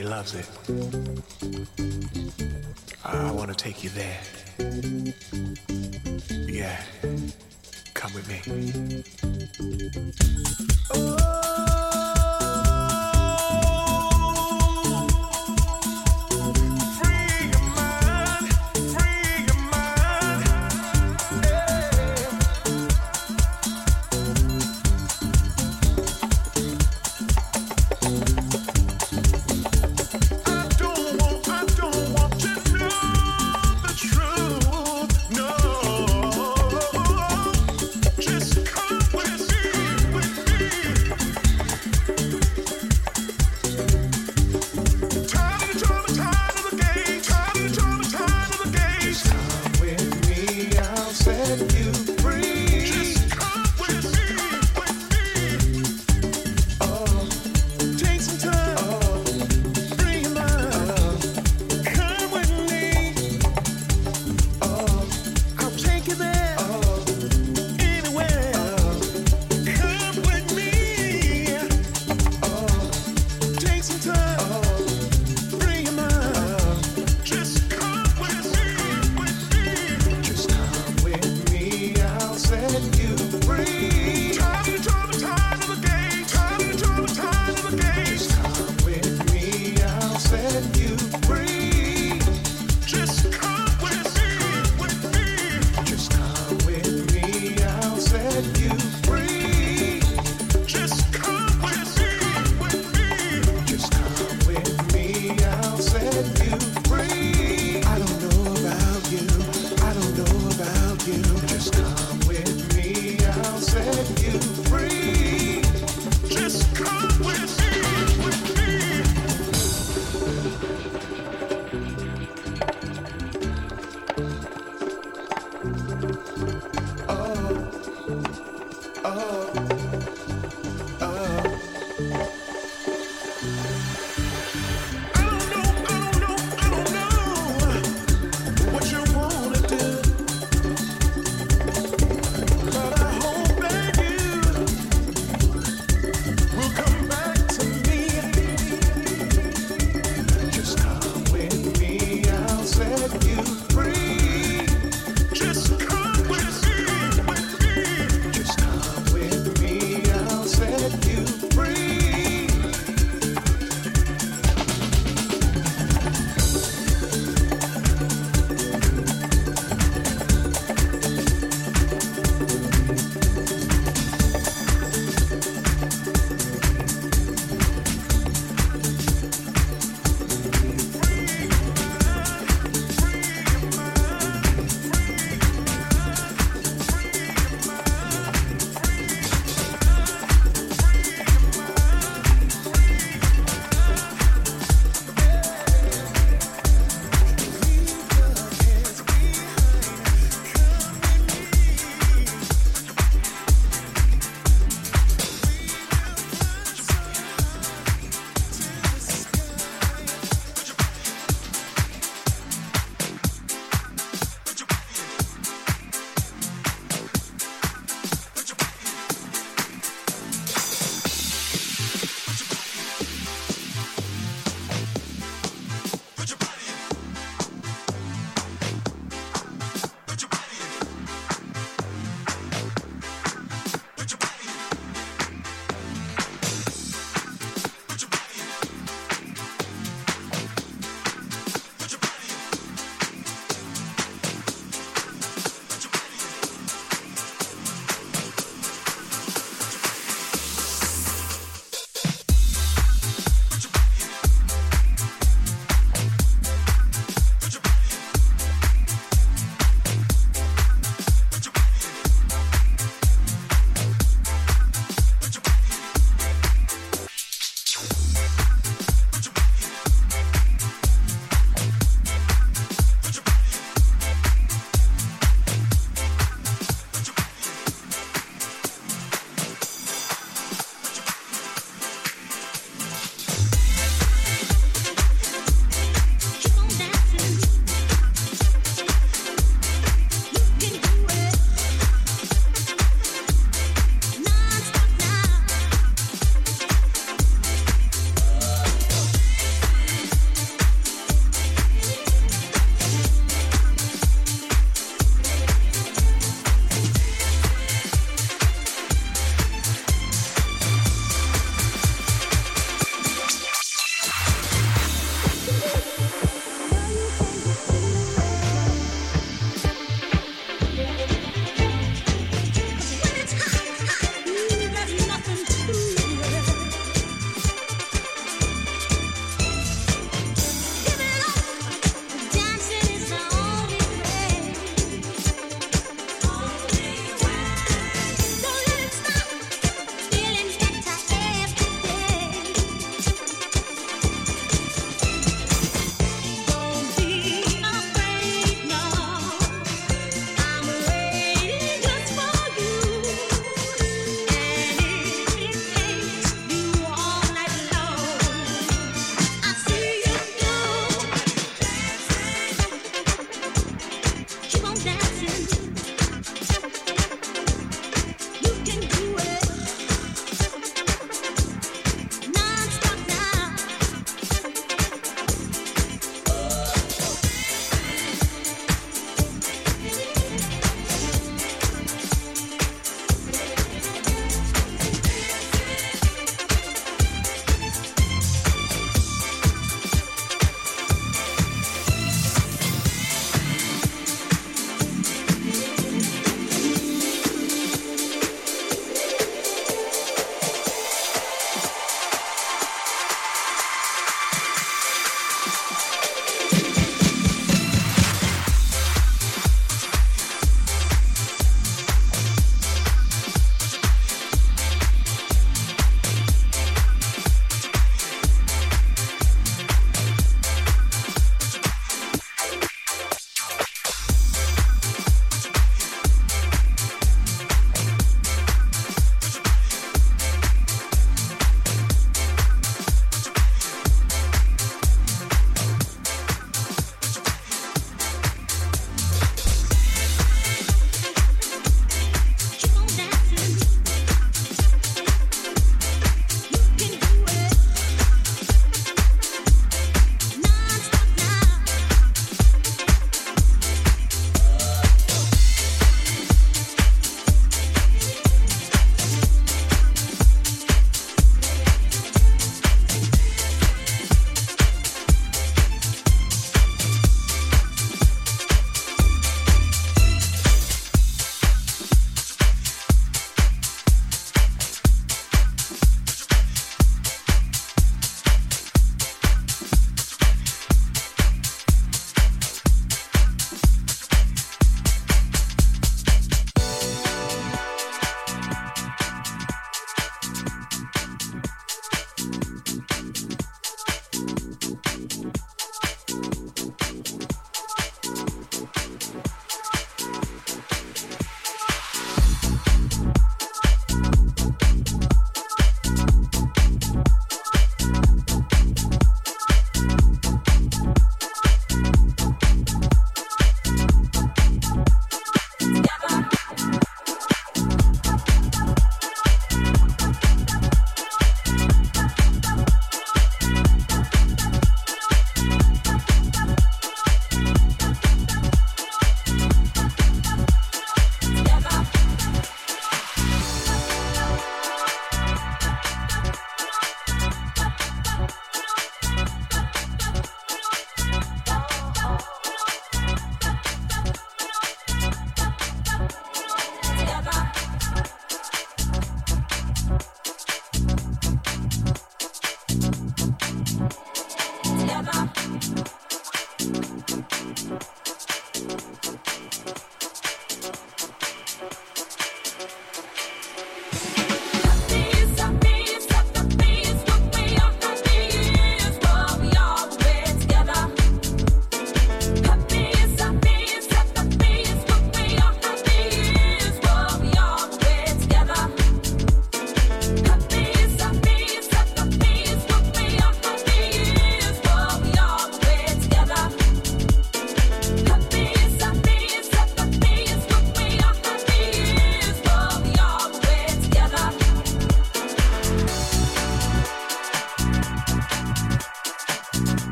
everybody loves it. I want to take you there.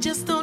just the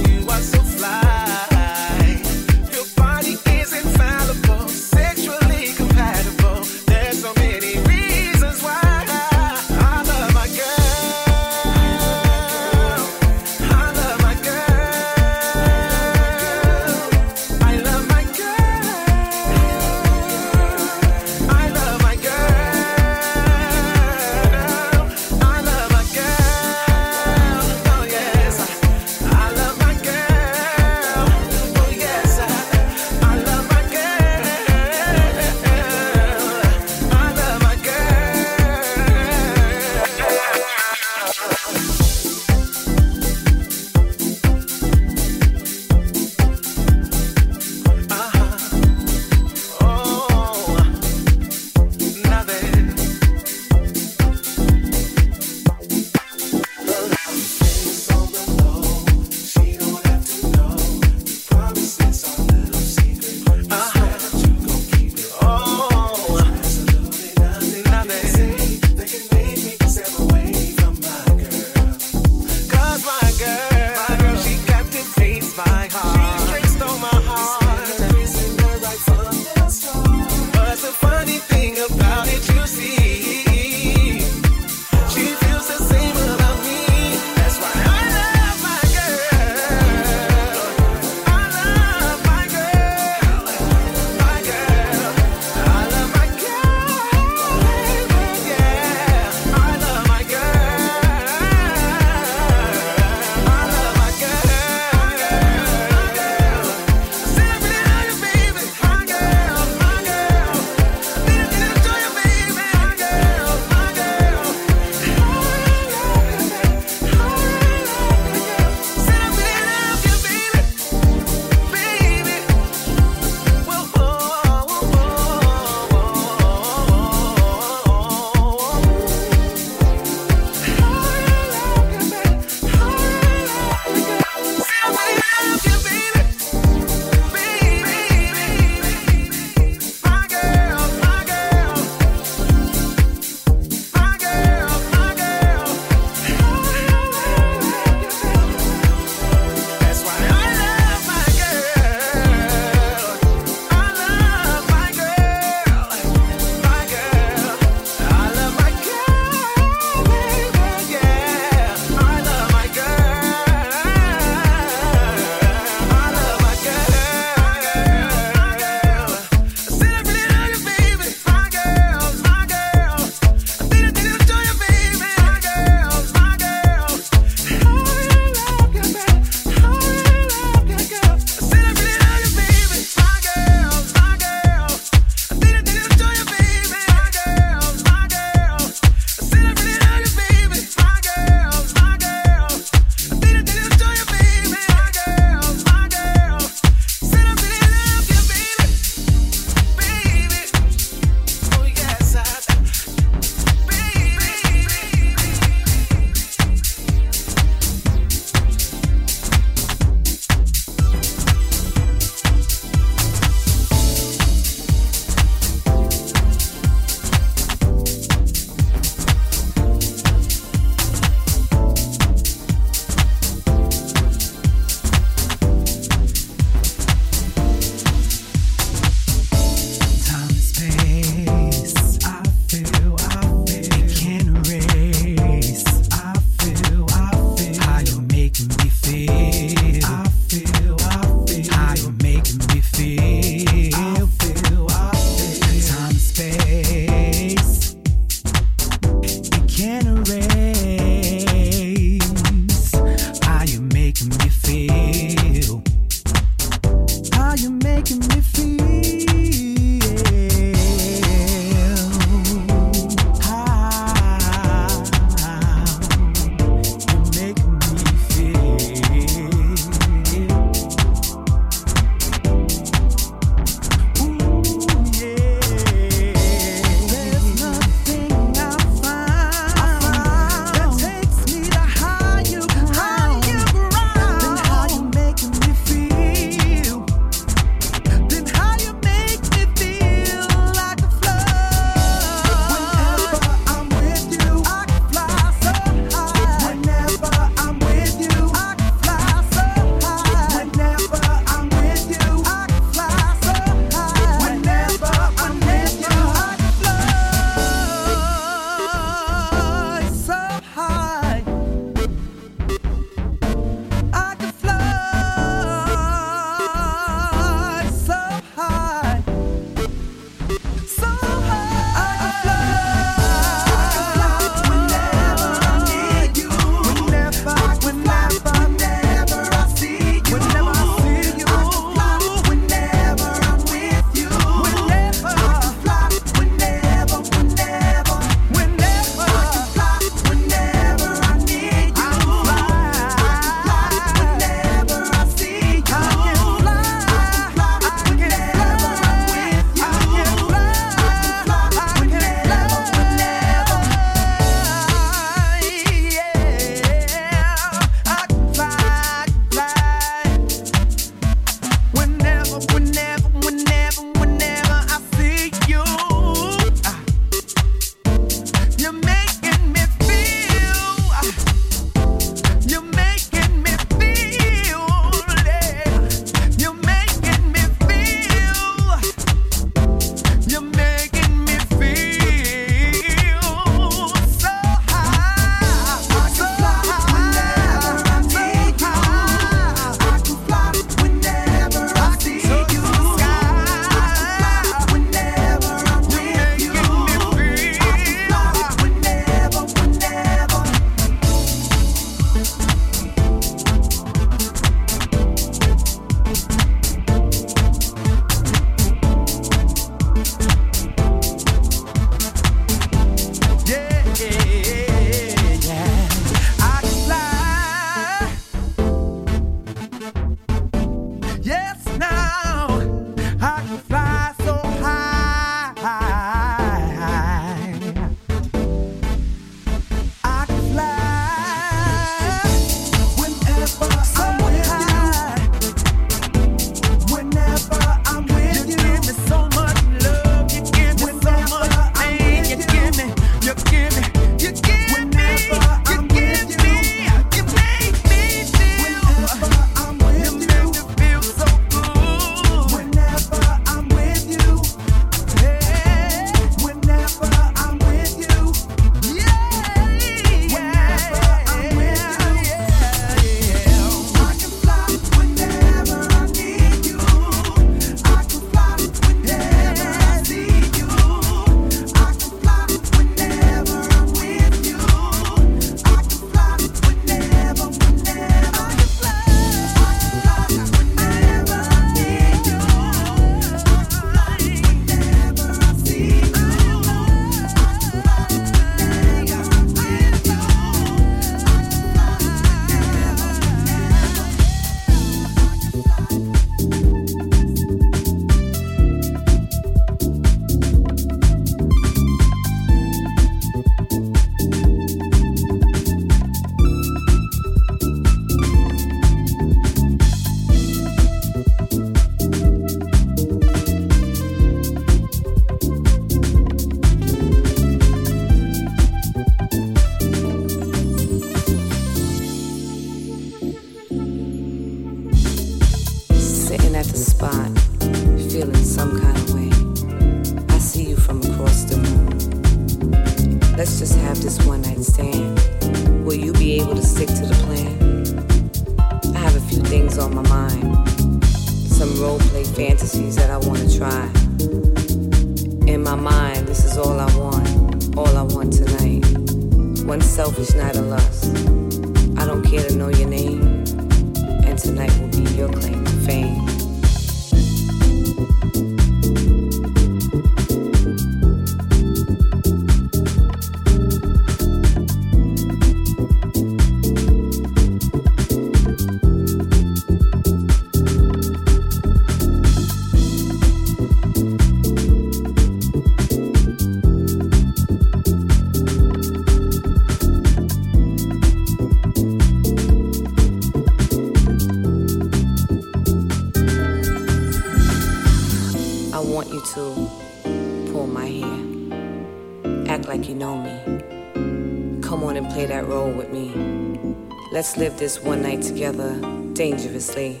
Let's live this one night together dangerously.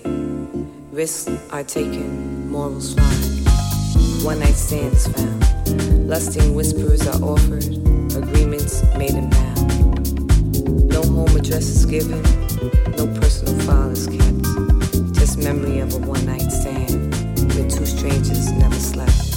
Risks are taken, morals fly. One night stands found. Lusting whispers are offered, agreements made and bound. No home address is given, no personal file is kept. Just memory of a one night stand where two strangers never slept.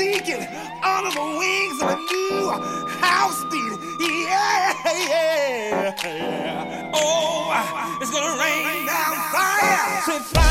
seeking under the wings of a new house beat, Yeah, yeah, yeah. Oh, it's gonna rain down fire. So fire.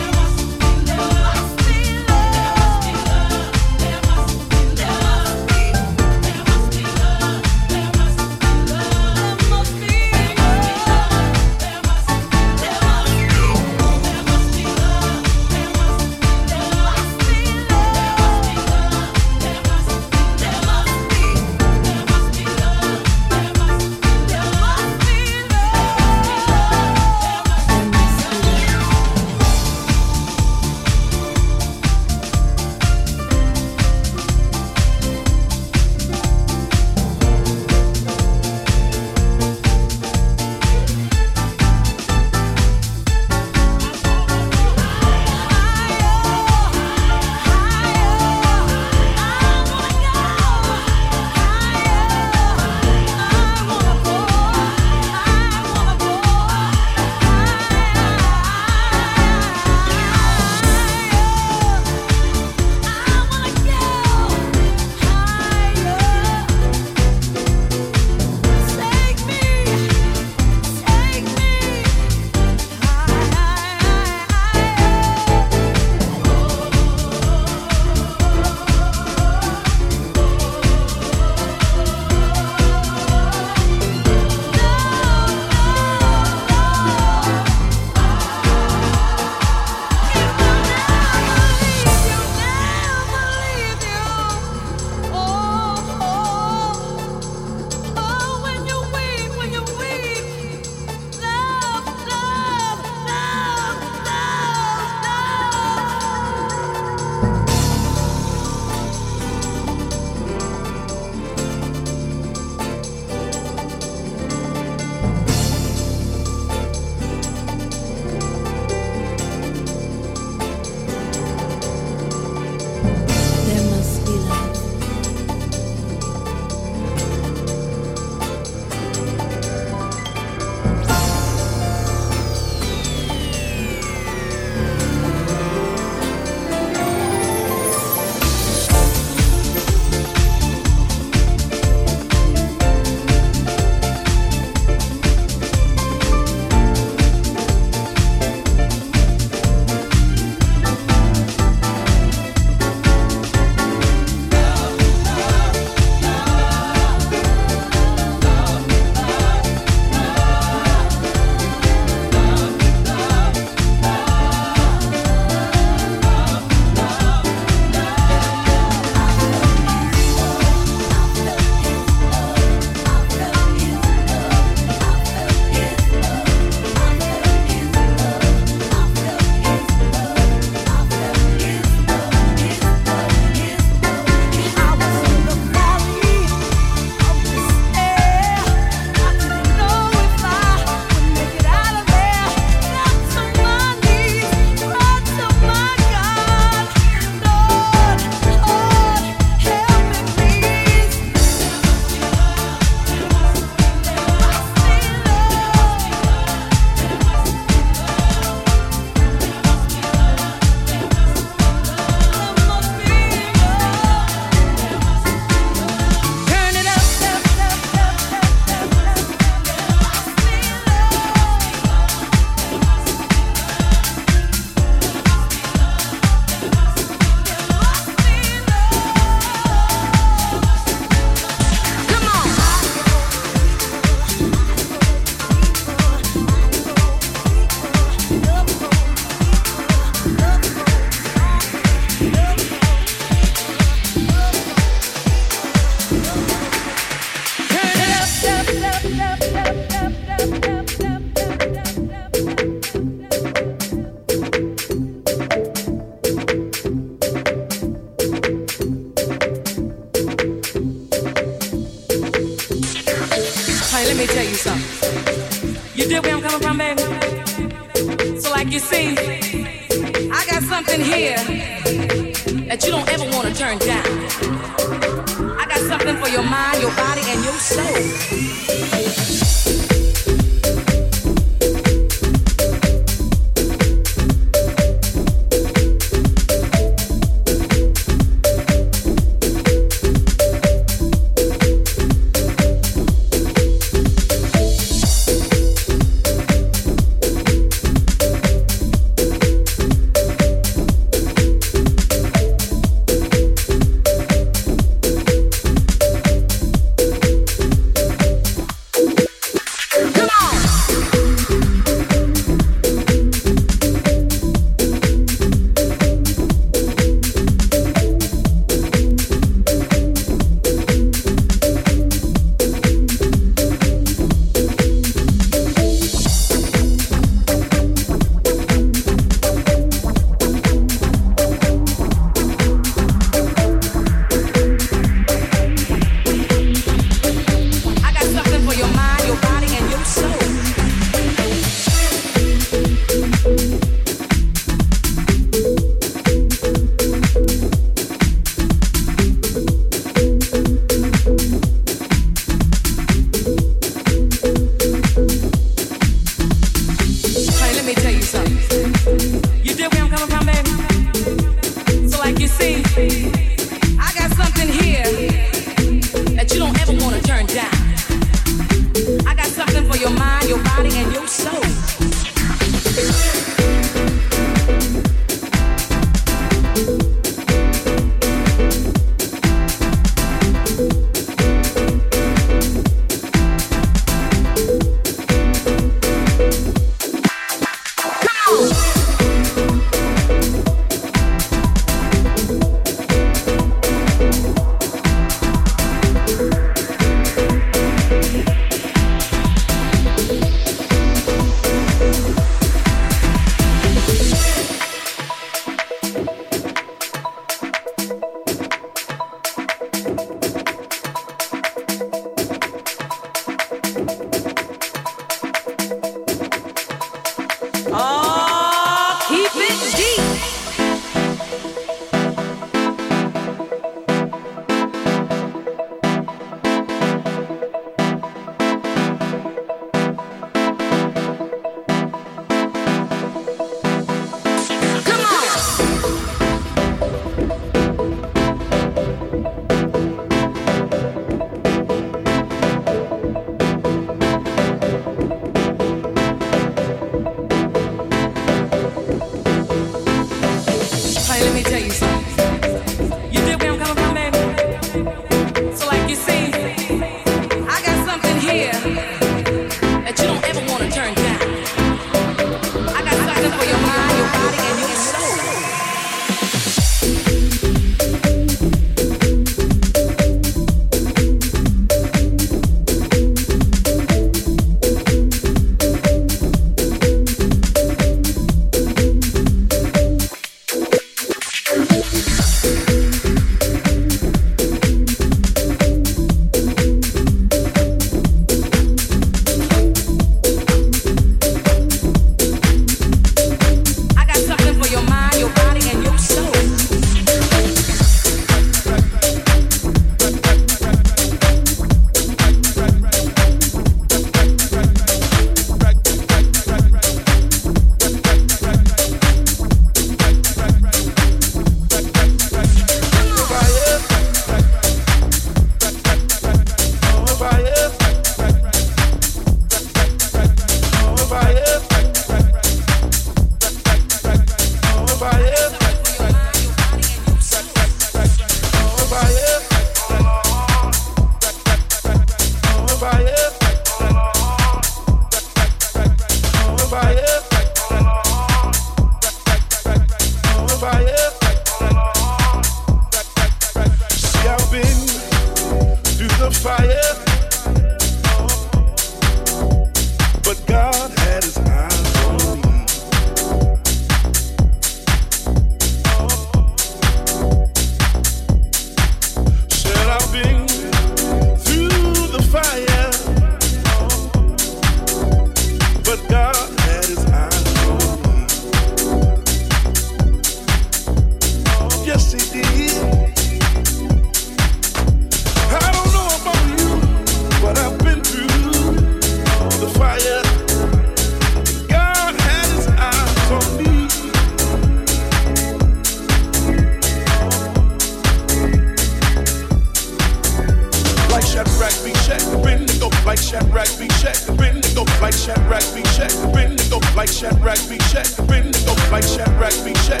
check, bend go like Shadrach, be check, bend go like Shadrach, be check, bend go like Shadrach, be check,